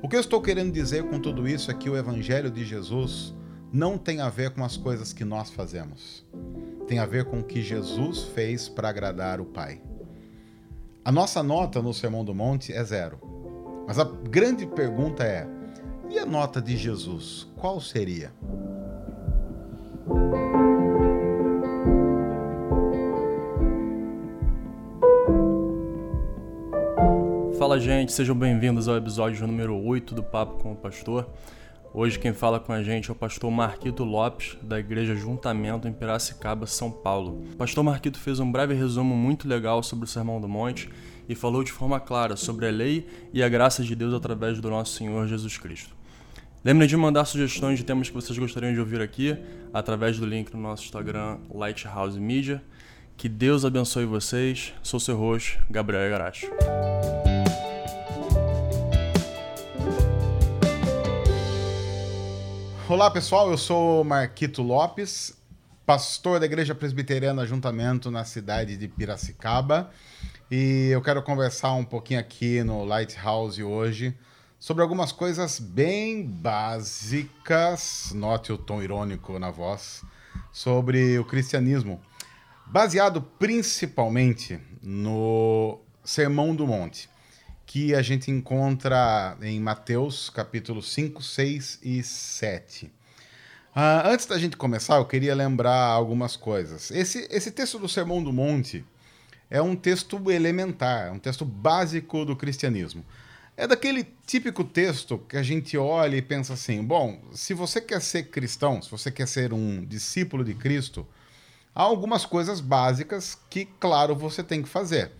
O que eu estou querendo dizer com tudo isso é que o Evangelho de Jesus não tem a ver com as coisas que nós fazemos. Tem a ver com o que Jesus fez para agradar o Pai. A nossa nota no Sermão do Monte é zero. Mas a grande pergunta é: e a nota de Jesus? Qual seria? Fala, gente, sejam bem-vindos ao episódio número 8 do Papo com o Pastor. Hoje quem fala com a gente é o pastor Marquito Lopes, da Igreja Juntamento em Piracicaba, São Paulo. O pastor Marquito fez um breve resumo muito legal sobre o Sermão do Monte e falou de forma clara sobre a lei e a graça de Deus através do nosso Senhor Jesus Cristo. Lembre de mandar sugestões de temas que vocês gostariam de ouvir aqui através do link no nosso Instagram Lighthouse Media. Que Deus abençoe vocês. Sou seu host, Gabriel Garacho. Olá pessoal, eu sou Marquito Lopes, pastor da Igreja Presbiteriana Juntamento na cidade de Piracicaba. E eu quero conversar um pouquinho aqui no Lighthouse hoje sobre algumas coisas bem básicas, note o tom irônico na voz, sobre o cristianismo, baseado principalmente no Sermão do Monte que a gente encontra em Mateus capítulo 5, 6 e 7. Uh, ah, antes da gente começar, eu queria lembrar algumas coisas. Esse, esse texto do Sermão do Monte é um texto elementar, é um texto básico do cristianismo. É daquele típico texto que a gente olha e pensa assim: bom, se você quer ser cristão, se você quer ser um discípulo de Cristo, há algumas coisas básicas que, claro, você tem que fazer.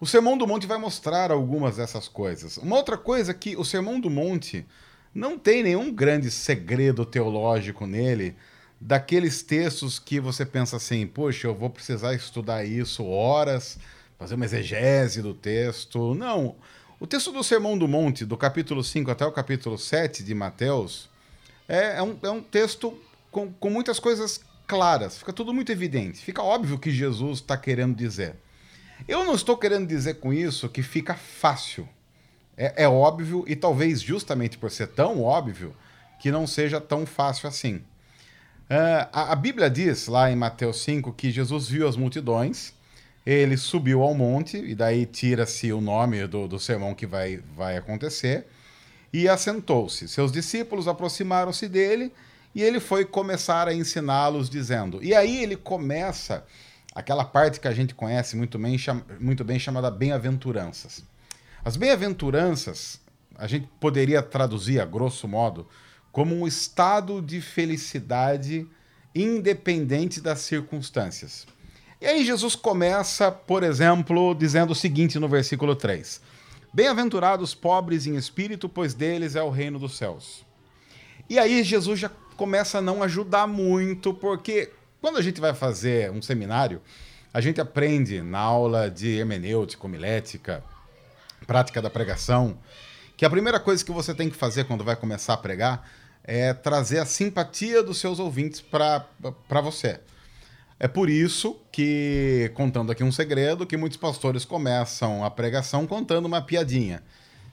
O Sermão do Monte vai mostrar algumas dessas coisas. Uma outra coisa é que o Sermão do Monte não tem nenhum grande segredo teológico nele, daqueles textos que você pensa assim, poxa, eu vou precisar estudar isso horas, fazer uma exegese do texto. Não. O texto do Sermão do Monte, do capítulo 5 até o capítulo 7 de Mateus, é, é, um, é um texto com, com muitas coisas claras, fica tudo muito evidente, fica óbvio o que Jesus está querendo dizer. Eu não estou querendo dizer com isso que fica fácil. É, é, óbvio, e talvez justamente por ser tão óbvio, que não seja tão fácil assim. Uh, a, a, Bíblia diz lá em Mateus 5 que Jesus viu as multidões, ele subiu ao monte, e daí tira-se o nome do, do sermão que vai, vai acontecer, e assentou-se. Seus discípulos aproximaram-se dele e ele foi começar a ensiná-los, dizendo. E aí ele começa aquela parte que a gente conhece muito bem, muito bem chamada bem-aventuranças. As bem-aventuranças, a gente poderia traduzir, a grosso modo, como um estado de felicidade independente das circunstâncias. E aí Jesus começa, por exemplo, dizendo o seguinte no versículo 3: Bem-aventurados pobres em espírito, pois deles é o reino dos céus. E aí Jesus já começa a não ajudar muito, porque quando a gente vai fazer um seminário, a gente aprende na aula de hermenêutica, homilética, prática da pregação, que a primeira coisa que você tem que fazer quando vai começar a pregar é trazer a simpatia dos seus ouvintes para você. É por isso que, contando aqui um segredo, que muitos pastores começam a pregação contando uma piadinha.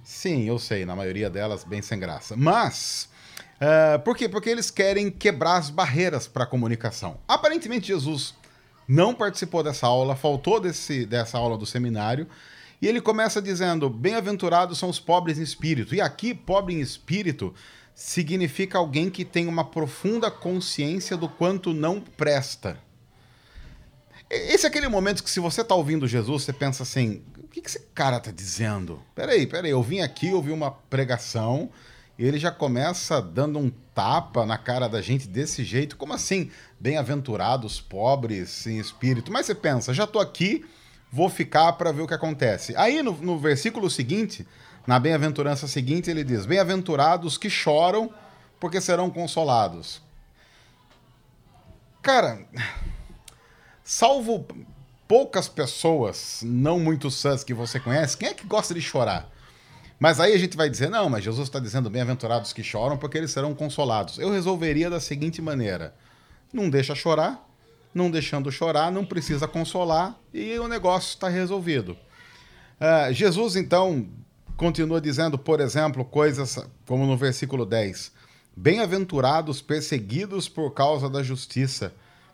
Sim, eu sei, na maioria delas bem sem graça. Mas Uh, por quê? Porque eles querem quebrar as barreiras para a comunicação. Aparentemente, Jesus não participou dessa aula, faltou desse, dessa aula do seminário, e ele começa dizendo: Bem-aventurados são os pobres em espírito. E aqui, pobre em espírito significa alguém que tem uma profunda consciência do quanto não presta. Esse é aquele momento que, se você está ouvindo Jesus, você pensa assim: o que, que esse cara está dizendo? Peraí, peraí, eu vim aqui, ouvi uma pregação ele já começa dando um tapa na cara da gente desse jeito. Como assim? Bem-aventurados, pobres em espírito. Mas você pensa, já estou aqui, vou ficar para ver o que acontece. Aí no, no versículo seguinte, na bem-aventurança seguinte, ele diz: Bem-aventurados que choram, porque serão consolados. Cara, salvo poucas pessoas não muito sãs que você conhece, quem é que gosta de chorar? Mas aí a gente vai dizer, não, mas Jesus está dizendo bem-aventurados que choram porque eles serão consolados. Eu resolveria da seguinte maneira: não deixa chorar, não deixando chorar, não precisa consolar e o negócio está resolvido. Uh, Jesus, então, continua dizendo, por exemplo, coisas como no versículo 10: Bem-aventurados perseguidos por causa da justiça,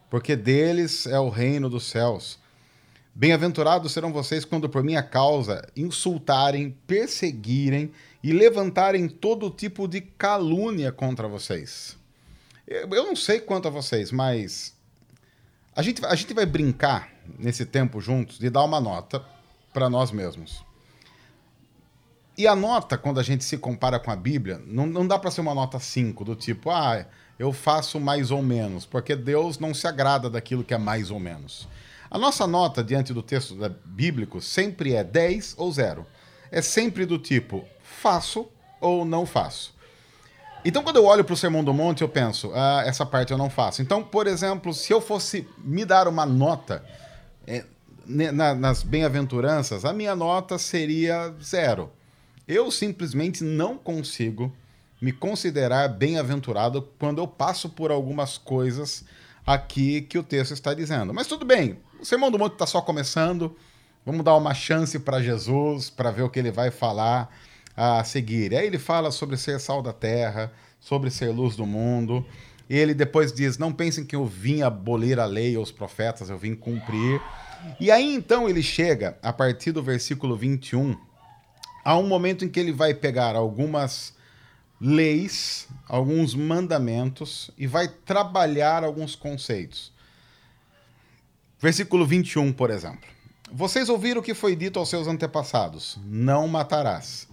porque deles é o reino dos céus. Bem-aventurados serão vocês quando por minha causa insultarem, perseguirem e levantarem todo tipo de calúnia contra vocês. Eu não sei quanto a vocês, mas a gente, a gente vai brincar nesse tempo juntos de dar uma nota para nós mesmos. E a nota, quando a gente se compara com a Bíblia, não, não dá para ser uma nota 5, do tipo, ah, eu faço mais ou menos, porque Deus não se agrada daquilo que é mais ou menos. A nossa nota diante do texto bíblico sempre é 10 ou 0. É sempre do tipo, faço ou não faço. Então, quando eu olho para o Sermão do Monte, eu penso, ah, essa parte eu não faço. Então, por exemplo, se eu fosse me dar uma nota é, na, nas bem-aventuranças, a minha nota seria zero. Eu simplesmente não consigo me considerar bem-aventurado quando eu passo por algumas coisas aqui que o texto está dizendo. Mas tudo bem, o Sermão do Monte está só começando. Vamos dar uma chance para Jesus, para ver o que ele vai falar a seguir. Aí ele fala sobre ser sal da terra, sobre ser luz do mundo. E ele depois diz: Não pensem que eu vim abolir a lei ou os profetas, eu vim cumprir. E aí então ele chega, a partir do versículo 21, a um momento em que ele vai pegar algumas leis, alguns mandamentos e vai trabalhar alguns conceitos. Versículo 21, por exemplo. Vocês ouviram o que foi dito aos seus antepassados: Não matarás.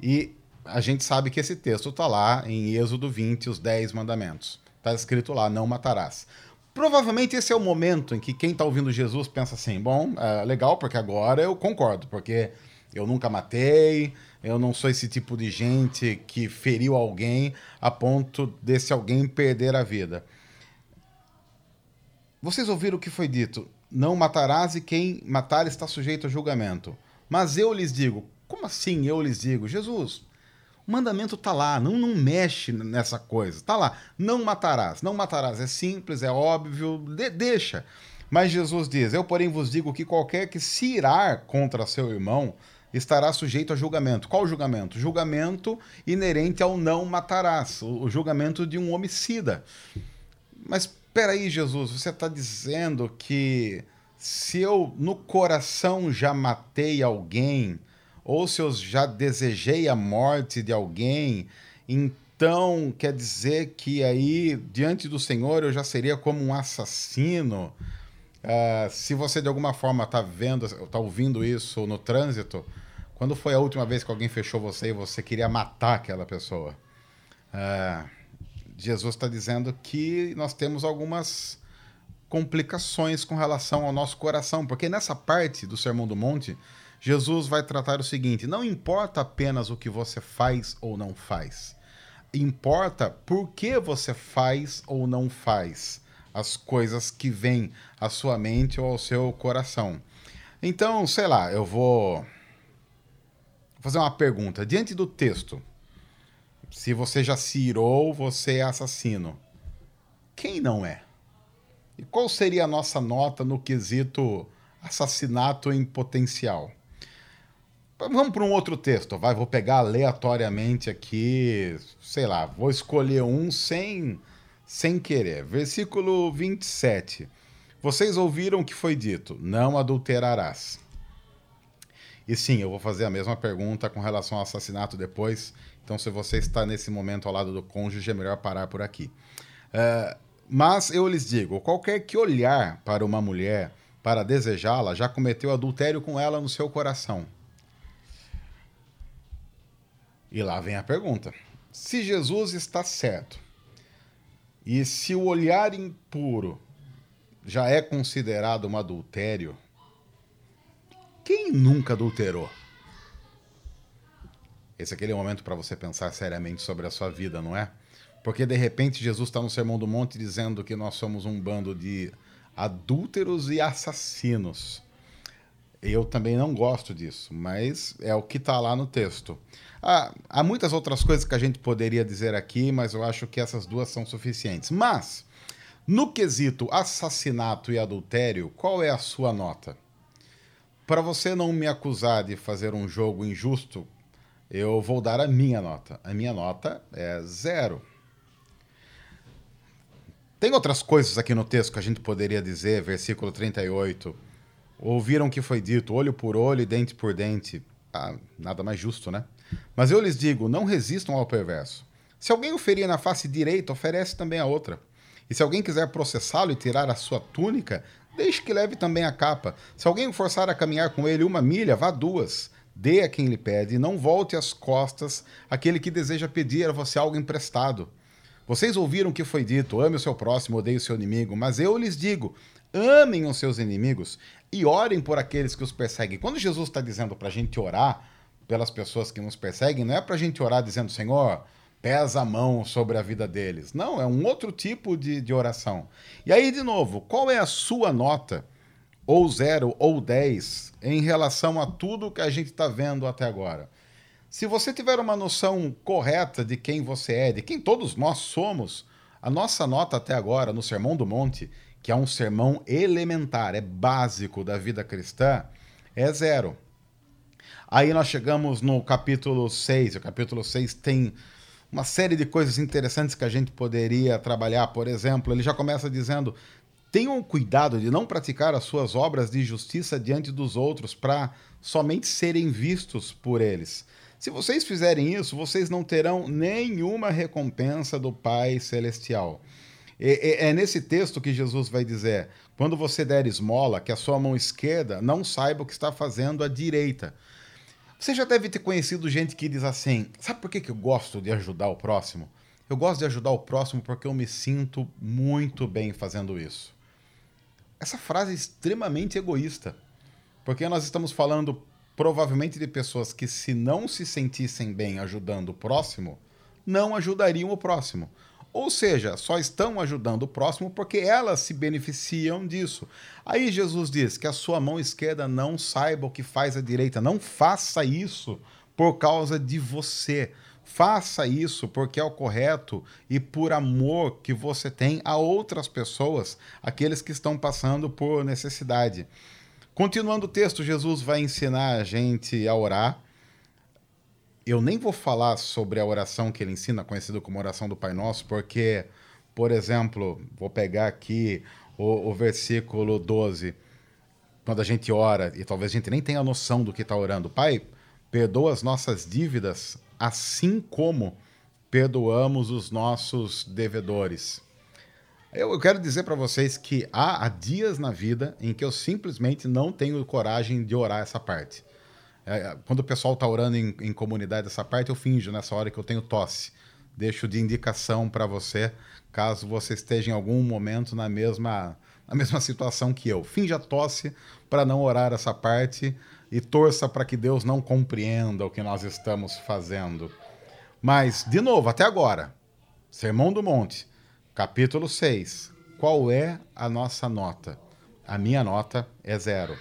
E a gente sabe que esse texto está lá em Êxodo 20, os 10 mandamentos. Está escrito lá: Não matarás. Provavelmente esse é o momento em que quem está ouvindo Jesus pensa assim: bom, é legal, porque agora eu concordo, porque eu nunca matei, eu não sou esse tipo de gente que feriu alguém a ponto desse alguém perder a vida. Vocês ouviram o que foi dito? Não matarás e quem matar está sujeito a julgamento. Mas eu lhes digo: como assim eu lhes digo? Jesus, o mandamento está lá, não, não mexe nessa coisa. Está lá, não matarás. Não matarás, é simples, é óbvio, de, deixa. Mas Jesus diz: Eu, porém, vos digo que qualquer que se irar contra seu irmão estará sujeito a julgamento. Qual julgamento? Julgamento inerente ao não matarás, o julgamento de um homicida. Mas peraí, Jesus, você está dizendo que se eu no coração já matei alguém, ou se eu já desejei a morte de alguém, então quer dizer que aí, diante do Senhor, eu já seria como um assassino. Uh, se você de alguma forma está vendo, está ouvindo isso no trânsito, quando foi a última vez que alguém fechou você e você queria matar aquela pessoa? Uh, Jesus está dizendo que nós temos algumas complicações com relação ao nosso coração, porque nessa parte do Sermão do Monte, Jesus vai tratar o seguinte: não importa apenas o que você faz ou não faz, importa por que você faz ou não faz as coisas que vêm à sua mente ou ao seu coração. Então, sei lá, eu vou fazer uma pergunta. Diante do texto, se você já se irou, você é assassino. Quem não é? E qual seria a nossa nota no quesito assassinato em potencial? Vamos para um outro texto, vai. Vou pegar aleatoriamente aqui, sei lá, vou escolher um sem, sem querer. Versículo 27. Vocês ouviram o que foi dito: não adulterarás. E sim, eu vou fazer a mesma pergunta com relação ao assassinato depois. Então, se você está nesse momento ao lado do cônjuge, é melhor parar por aqui. Uh, mas eu lhes digo: qualquer que olhar para uma mulher para desejá-la já cometeu adultério com ela no seu coração. E lá vem a pergunta: se Jesus está certo e se o olhar impuro já é considerado um adultério, quem nunca adulterou? Esse é aquele momento para você pensar seriamente sobre a sua vida, não é? Porque de repente Jesus está no Sermão do Monte dizendo que nós somos um bando de adúlteros e assassinos. Eu também não gosto disso, mas é o que está lá no texto. Há, há muitas outras coisas que a gente poderia dizer aqui, mas eu acho que essas duas são suficientes. Mas, no quesito assassinato e adultério, qual é a sua nota? Para você não me acusar de fazer um jogo injusto eu vou dar a minha nota. A minha nota é zero. Tem outras coisas aqui no texto que a gente poderia dizer, versículo 38. Ouviram que foi dito, olho por olho e dente por dente. Ah, nada mais justo, né? Mas eu lhes digo: não resistam ao perverso. Se alguém o ferir na face direita, oferece também a outra. E se alguém quiser processá-lo e tirar a sua túnica, deixe que leve também a capa. Se alguém forçar a caminhar com ele uma milha, vá duas. Dê a quem lhe pede, não volte as costas àquele que deseja pedir a você algo emprestado. Vocês ouviram o que foi dito: ame o seu próximo, odeie o seu inimigo. Mas eu lhes digo: amem os seus inimigos e orem por aqueles que os perseguem. Quando Jesus está dizendo para a gente orar pelas pessoas que nos perseguem, não é para a gente orar dizendo, Senhor, pesa a mão sobre a vida deles. Não, é um outro tipo de, de oração. E aí, de novo, qual é a sua nota, ou zero ou dez, em relação a tudo que a gente está vendo até agora? Se você tiver uma noção correta de quem você é, de quem todos nós somos, a nossa nota até agora no Sermão do Monte que é um sermão elementar, é básico da vida cristã, é zero. Aí nós chegamos no capítulo 6. O capítulo 6 tem uma série de coisas interessantes que a gente poderia trabalhar. Por exemplo, ele já começa dizendo: tenham cuidado de não praticar as suas obras de justiça diante dos outros para somente serem vistos por eles. Se vocês fizerem isso, vocês não terão nenhuma recompensa do Pai Celestial. É, nesse texto que Jesus vai dizer: quando você der esmola, que a sua mão esquerda não saiba o que está fazendo a direita. Você já deve ter conhecido gente que diz assim: sabe por que, que eu gosto de ajudar o próximo? Eu gosto de ajudar o próximo porque eu me sinto muito bem fazendo isso. Essa frase é extremamente egoísta, porque nós estamos falando provavelmente de pessoas que, se não se sentissem bem ajudando o próximo, não ajudariam o próximo. Ou seja, só estão ajudando o próximo porque elas se beneficiam disso. Aí Jesus diz que a sua mão esquerda não saiba o que faz a direita. Não faça isso por causa de você. Faça isso porque é o correto e por amor que você tem a outras pessoas, aqueles que estão passando por necessidade. Continuando o texto, Jesus vai ensinar a gente a orar eu nem vou falar sobre a oração que ele ensina, conhecida como oração do Pai Nosso, porque, por exemplo, vou pegar aqui o, o versículo 12, quando a gente ora, e talvez a gente nem tenha noção do que está orando. Pai, perdoa as nossas dívidas, assim como perdoamos os nossos devedores. Eu quero dizer para vocês que há, há dias na vida em que eu simplesmente não tenho coragem de orar essa parte. É, é, quando o pessoal está orando em, em, comunidade essa parte, eu finjo nessa hora que eu tenho tosse. Deixo de indicação para você, caso você esteja em algum momento na mesma, na mesma situação que eu. Finja tosse para não orar essa parte e torça para que Deus não compreenda o que nós estamos fazendo. Mas, de novo, até agora, Sermão do Monte, capítulo 6. Qual é a nossa nota? A minha nota é zero.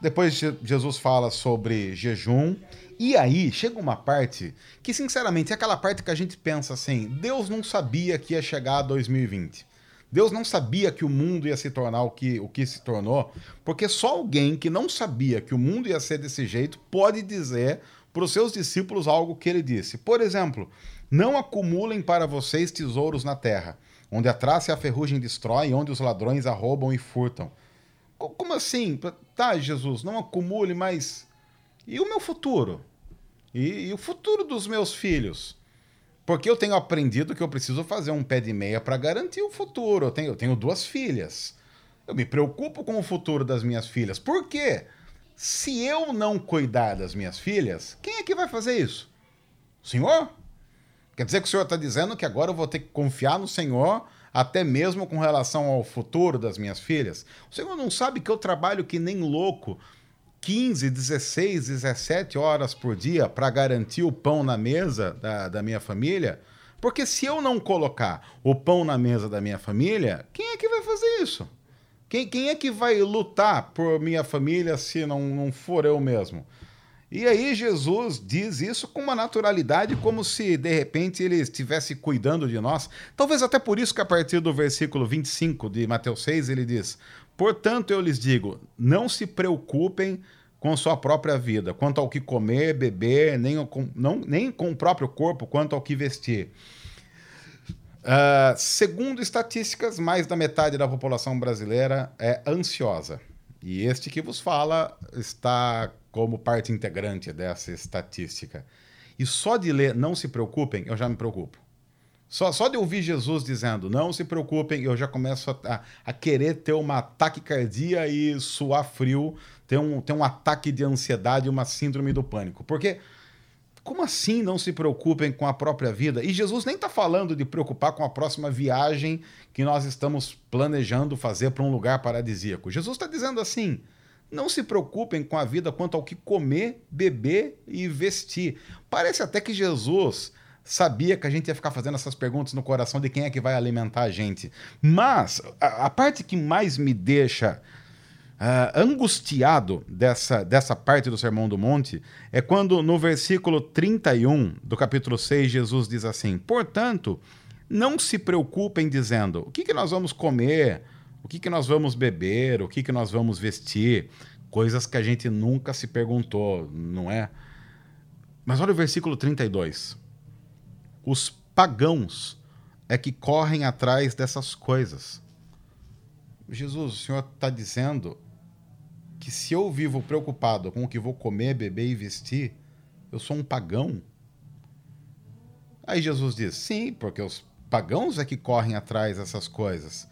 Depois Jesus fala sobre jejum. E aí chega uma parte que, sinceramente, é aquela parte que a gente pensa assim: Deus não sabia que ia chegar a 2020. Deus não sabia que o mundo ia se tornar o que, o que se tornou, porque só alguém que não sabia que o mundo ia ser desse jeito pode dizer para os seus discípulos algo que ele disse. Por exemplo, não acumulem para vocês tesouros na terra, onde a traça e a ferrugem destroem, onde os ladrões arrombam e furtam como assim? Tá, Jesus, não acumule, mas. E o meu futuro? E, e o futuro dos meus filhos? Porque eu tenho aprendido que eu preciso fazer um pé de meia para garantir o futuro. Eu tenho, eu tenho duas filhas. Eu me preocupo com o futuro das minhas filhas. Por quê? Se eu não cuidar das minhas filhas, quem é que vai fazer isso? O senhor? Quer dizer que o senhor está dizendo que agora eu vou ter que confiar no senhor até mesmo com relação ao futuro das minhas filhas. O senhor não sabe que eu trabalho que nem louco 15, 16, 17 horas por dia para garantir o pão na mesa da, da minha família? Porque se eu não colocar o pão na mesa da minha família, quem é que vai fazer isso? Quem, quem é que vai lutar por minha família se não, não for eu mesmo? E aí Jesus diz isso com uma naturalidade, como se de repente ele estivesse cuidando de nós. Talvez até por isso que a partir do versículo 25 de Mateus 6 ele diz: Portanto eu lhes digo, não se preocupem com sua própria vida, quanto ao que comer, beber, nem com, não, nem com o próprio corpo, quanto ao que vestir. Uh, segundo estatísticas, mais da metade da população brasileira é ansiosa. E este que vos fala está como parte integrante dessa estatística. E só de ler Não se preocupem, eu já me preocupo. Só, só de ouvir Jesus dizendo não se preocupem, eu já começo a, a querer ter uma taquicardia e suar frio, ter um, ter um ataque de ansiedade, uma síndrome do pânico. Porque como assim não se preocupem com a própria vida? E Jesus nem está falando de preocupar com a próxima viagem que nós estamos planejando fazer para um lugar paradisíaco. Jesus está dizendo assim: não se preocupem com a vida quanto ao que comer, beber e vestir. Parece até que Jesus sabia que a gente ia ficar fazendo essas perguntas no coração de quem é que vai alimentar a gente. Mas a, a parte que mais me deixa uh, angustiado dessa, dessa parte do Sermão do Monte é quando no versículo 31 do capítulo 6 Jesus diz assim: Portanto, não se preocupem dizendo o que, que nós vamos comer, o que, que nós vamos beber, o que, que nós vamos vestir. Coisas que a gente nunca se perguntou, não é? Mas olha o versículo 32 os pagãos é que correm atrás dessas coisas. Jesus, o Senhor está dizendo que se eu vivo preocupado com o que vou comer, beber e vestir, eu sou um pagão? Aí Jesus diz: sim, porque os pagãos é que correm atrás dessas coisas.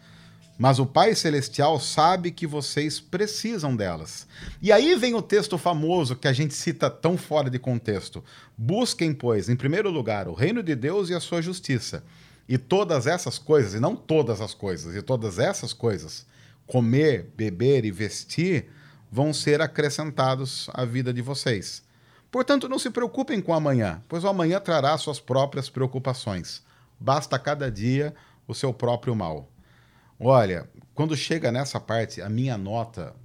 Mas o Pai Celestial sabe que vocês precisam delas. E aí vem o texto famoso que a gente cita tão fora de contexto. Busquem, pois, em primeiro lugar, o reino de Deus e a sua justiça. E todas essas coisas, e não todas as coisas, e todas essas coisas, comer, beber e vestir, vão ser acrescentados à vida de vocês. Portanto, não se preocupem com amanhã, pois o amanhã trará suas próprias preocupações. Basta cada dia o seu próprio mal. Olha, quando chega nessa parte, a minha nota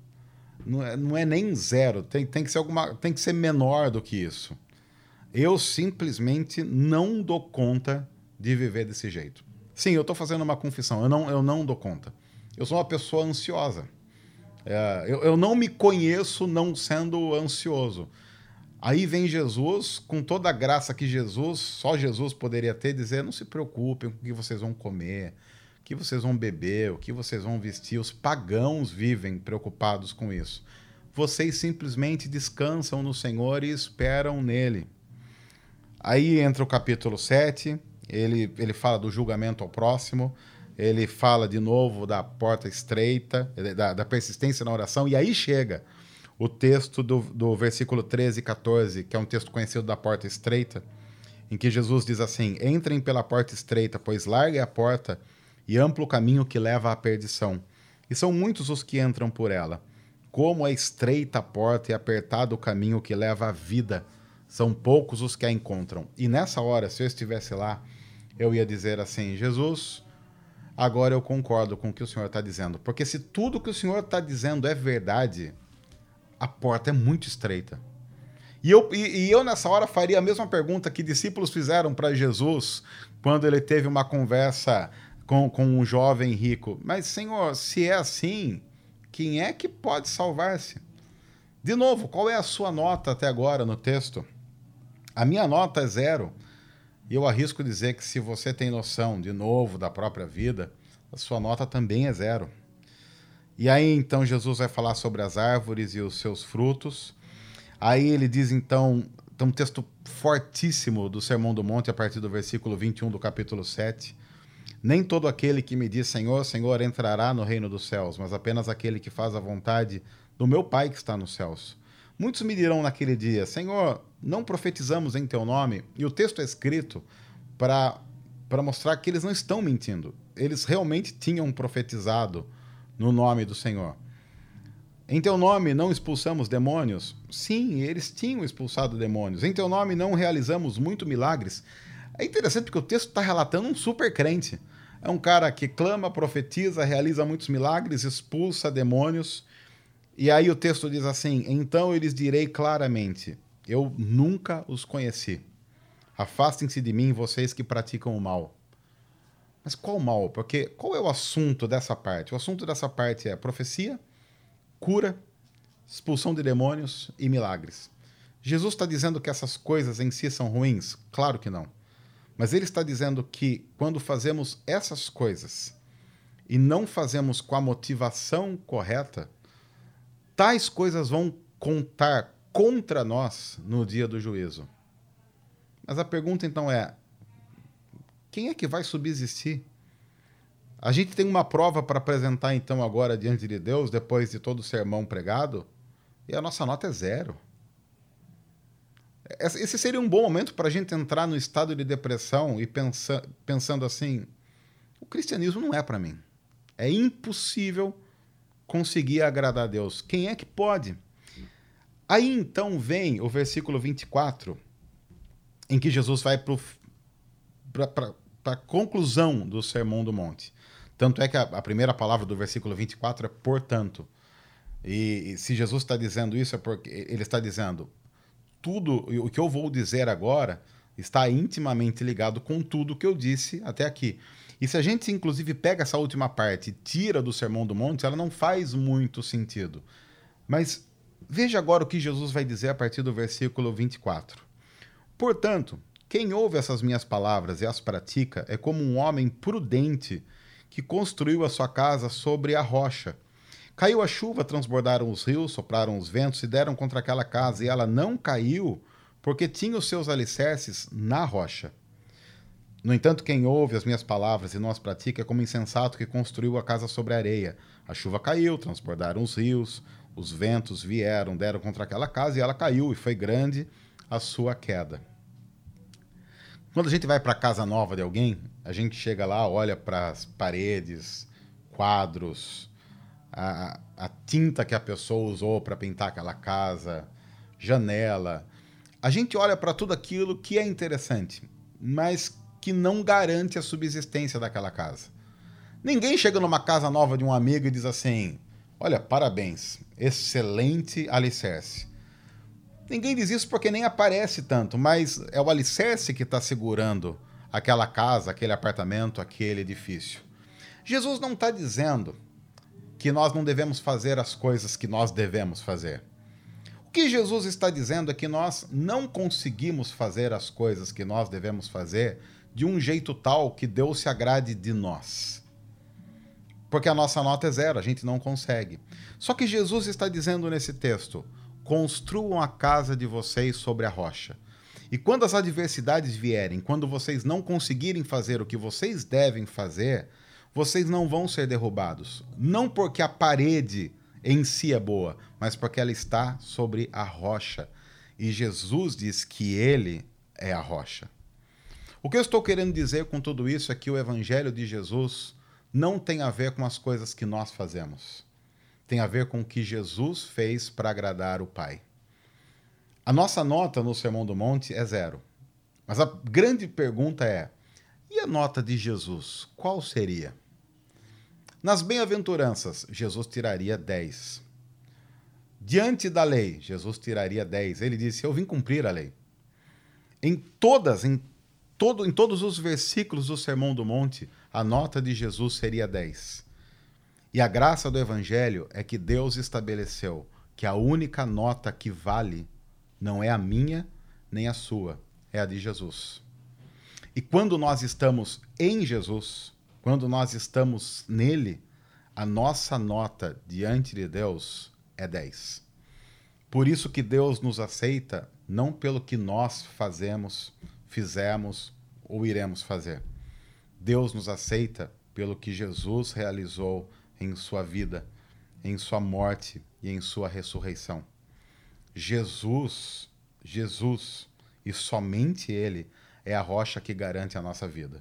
não é, não é nem zero, tem, tem, que ser alguma, tem que ser menor do que isso. Eu simplesmente não dou conta de viver desse jeito. Sim, eu estou fazendo uma confissão, eu não, eu não dou conta. Eu sou uma pessoa ansiosa. É, eu, eu não me conheço não sendo ansioso. Aí vem Jesus, com toda a graça que Jesus, só Jesus poderia ter, dizer: não se preocupem com o que vocês vão comer, o que vocês vão beber, o que vocês vão vestir. Os pagãos vivem preocupados com isso. Vocês simplesmente descansam no Senhor e esperam nele. Aí entra o capítulo 7, ele, ele fala do julgamento ao próximo, ele fala de novo da porta estreita, da, da persistência na oração, e aí chega o texto do, do versículo 13 e 14, que é um texto conhecido da porta estreita, em que Jesus diz assim: Entrem pela porta estreita, pois larga é a porta e amplo caminho que leva à perdição. E são muitos os que entram por ela. Como é estreita a porta e apertado o caminho que leva à vida, são poucos os que a encontram. E nessa hora, se eu estivesse lá, eu ia dizer assim: Jesus, agora eu concordo com o que o Senhor está dizendo. Porque se tudo que o Senhor está dizendo é verdade, a porta é muito estreita. E eu, e, e eu, nessa hora, faria a mesma pergunta que discípulos fizeram para Jesus quando ele teve uma conversa com, com um jovem rico. Mas, Senhor, se é assim, quem é que pode salvar-se? De novo, qual é a sua nota até agora no texto? A minha nota é zero. E eu arrisco dizer que se você tem noção, de novo, da própria vida, a sua nota também é zero. E aí então Jesus vai falar sobre as árvores e os seus frutos. Aí ele diz então, tem um texto fortíssimo do Sermão do Monte a partir do versículo 21 do capítulo 7. Nem todo aquele que me diz Senhor, Senhor entrará no reino dos céus, mas apenas aquele que faz a vontade do meu Pai que está nos céus. Muitos me dirão naquele dia: Senhor, não profetizamos em teu nome? E o texto é escrito para mostrar que eles não estão mentindo. Eles realmente tinham profetizado no nome do Senhor. Em teu nome não expulsamos demônios? Sim, eles tinham expulsado demônios. Em teu nome não realizamos muito milagres? É interessante porque o texto está relatando um super crente. É um cara que clama, profetiza, realiza muitos milagres, expulsa demônios. E aí o texto diz assim: Então eu lhes direi claramente: Eu nunca os conheci. Afastem-se de mim, vocês que praticam o mal. Mas qual mal? Porque qual é o assunto dessa parte? O assunto dessa parte é profecia, cura, expulsão de demônios e milagres. Jesus está dizendo que essas coisas em si são ruins? Claro que não. Mas ele está dizendo que quando fazemos essas coisas e não fazemos com a motivação correta, tais coisas vão contar contra nós no dia do juízo. Mas a pergunta então é: quem é que vai subsistir? A gente tem uma prova para apresentar então agora diante de Deus, depois de todo o sermão pregado, e a nossa nota é zero. Esse seria um bom momento para a gente entrar no estado de depressão e pensa, pensando assim: o cristianismo não é para mim. É impossível conseguir agradar a Deus. Quem é que pode? Aí então vem o versículo 24, em que Jesus vai para a conclusão do Sermão do Monte. Tanto é que a, a, primeira palavra do versículo 24 é portanto. E, e se Jesus está dizendo isso, é porque ele está dizendo: tudo o que eu vou dizer agora está intimamente ligado com tudo que eu disse até aqui. E se a gente, inclusive, pega essa última parte e tira do Sermão do Monte, ela não faz muito sentido. Mas veja agora o que Jesus vai dizer a partir do versículo 24. Portanto, quem ouve essas minhas palavras e as pratica é como um homem prudente que construiu a sua casa sobre a rocha. Caiu a chuva, transbordaram os rios, sopraram os ventos e deram contra aquela casa, e ela não caiu, porque tinha os seus alicerces na rocha. No entanto, quem ouve as minhas palavras e não as pratica é como insensato que construiu a casa sobre a areia. A chuva caiu, transbordaram os rios, os ventos vieram, deram contra aquela casa e ela caiu, e foi grande a sua queda. Quando a gente vai para a casa nova de alguém, a gente chega lá, olha para as paredes, quadros, a, a tinta que a pessoa usou para pintar aquela casa, janela. A gente olha para tudo aquilo que é interessante, mas que não garante a subsistência daquela casa. Ninguém chega numa casa nova de um amigo e diz assim: Olha, parabéns, excelente alicerce. Ninguém diz isso porque nem aparece tanto, mas é o alicerce que está segurando aquela casa, aquele apartamento, aquele edifício. Jesus não está dizendo que nós não devemos fazer as coisas que nós devemos fazer. O que Jesus está dizendo é que nós não conseguimos fazer as coisas que nós devemos fazer de um jeito tal que Deus se agrade de nós. Porque a nossa nota é zero, a gente não consegue. Só que Jesus está dizendo nesse texto: construam a casa de vocês sobre a rocha. E quando as adversidades vierem, quando vocês não conseguirem fazer o que vocês devem fazer, vocês não vão ser derrubados. Não porque a parede em si é boa, mas porque ela está sobre a rocha. E Jesus diz que ele é a rocha. O que eu estou querendo dizer com tudo isso é que o evangelho de Jesus não tem a ver com as coisas que nós fazemos. Tem a ver com o que Jesus fez para agradar o Pai. A nossa nota no Sermão do Monte é zero. Mas a grande pergunta é: e a nota de Jesus? Qual seria? Nas bem-aventuranças, Jesus tiraria 10. Diante da lei, Jesus tiraria 10. Ele disse: Eu vim cumprir a lei. Em todas, em, todo, em todos os versículos do Sermão do Monte, a nota de Jesus seria 10. E a graça do Evangelho é que Deus estabeleceu que a única nota que vale não é a minha nem a sua, é a de Jesus. E quando nós estamos em Jesus, quando nós estamos nele, a nossa nota diante de Deus é 10. Por isso que Deus nos aceita não pelo que nós fazemos, fizemos ou iremos fazer. Deus nos aceita pelo que Jesus realizou em sua vida, em sua morte e em sua ressurreição. Jesus, Jesus e somente Ele é a rocha que garante a nossa vida.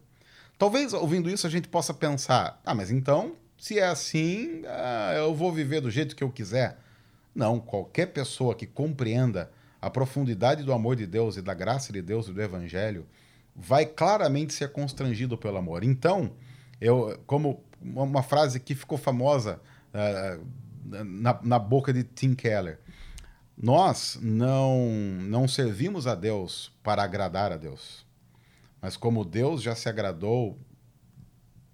Talvez ouvindo isso a gente possa pensar: ah, mas então, se é assim, ah, eu vou viver do jeito que eu quiser. Não, qualquer pessoa que compreenda a profundidade do amor de Deus e da graça de Deus e do Evangelho vai claramente ser constrangido pelo amor. Então, eu, como uma frase que ficou famosa uh, na, na boca de Tim Keller, nós não, não servimos a Deus para agradar a Deus. Mas como Deus já se agradou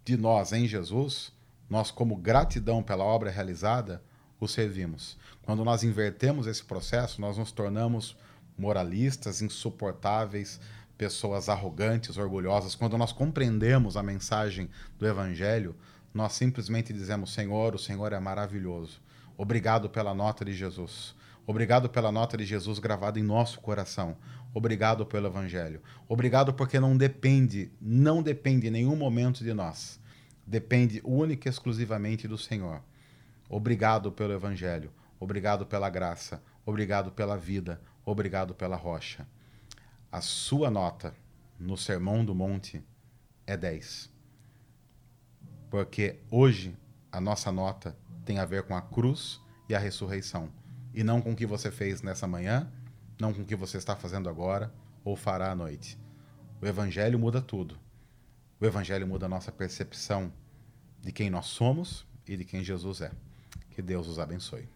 de nós em Jesus, nós, como gratidão pela obra realizada, o servimos. Quando nós invertemos esse processo, nós nos tornamos moralistas, insuportáveis, pessoas arrogantes, orgulhosas. Quando nós compreendemos a mensagem do Evangelho, nós simplesmente dizemos: Senhor, o Senhor é maravilhoso. Obrigado pela nota de Jesus. Obrigado pela nota de Jesus gravada em nosso coração. Obrigado pelo Evangelho. Obrigado porque não depende, não depende em nenhum momento de nós. Depende única e exclusivamente do Senhor. Obrigado pelo Evangelho. Obrigado pela graça. Obrigado pela vida. Obrigado pela rocha. A sua nota no Sermão do Monte é 10. Porque hoje a nossa nota tem a ver com a cruz e a ressurreição, e não com o que você fez nessa manhã, não com o que você está fazendo agora ou fará à noite. O Evangelho muda tudo. O Evangelho muda a nossa percepção de quem nós somos e de quem Jesus é. Que Deus os abençoe.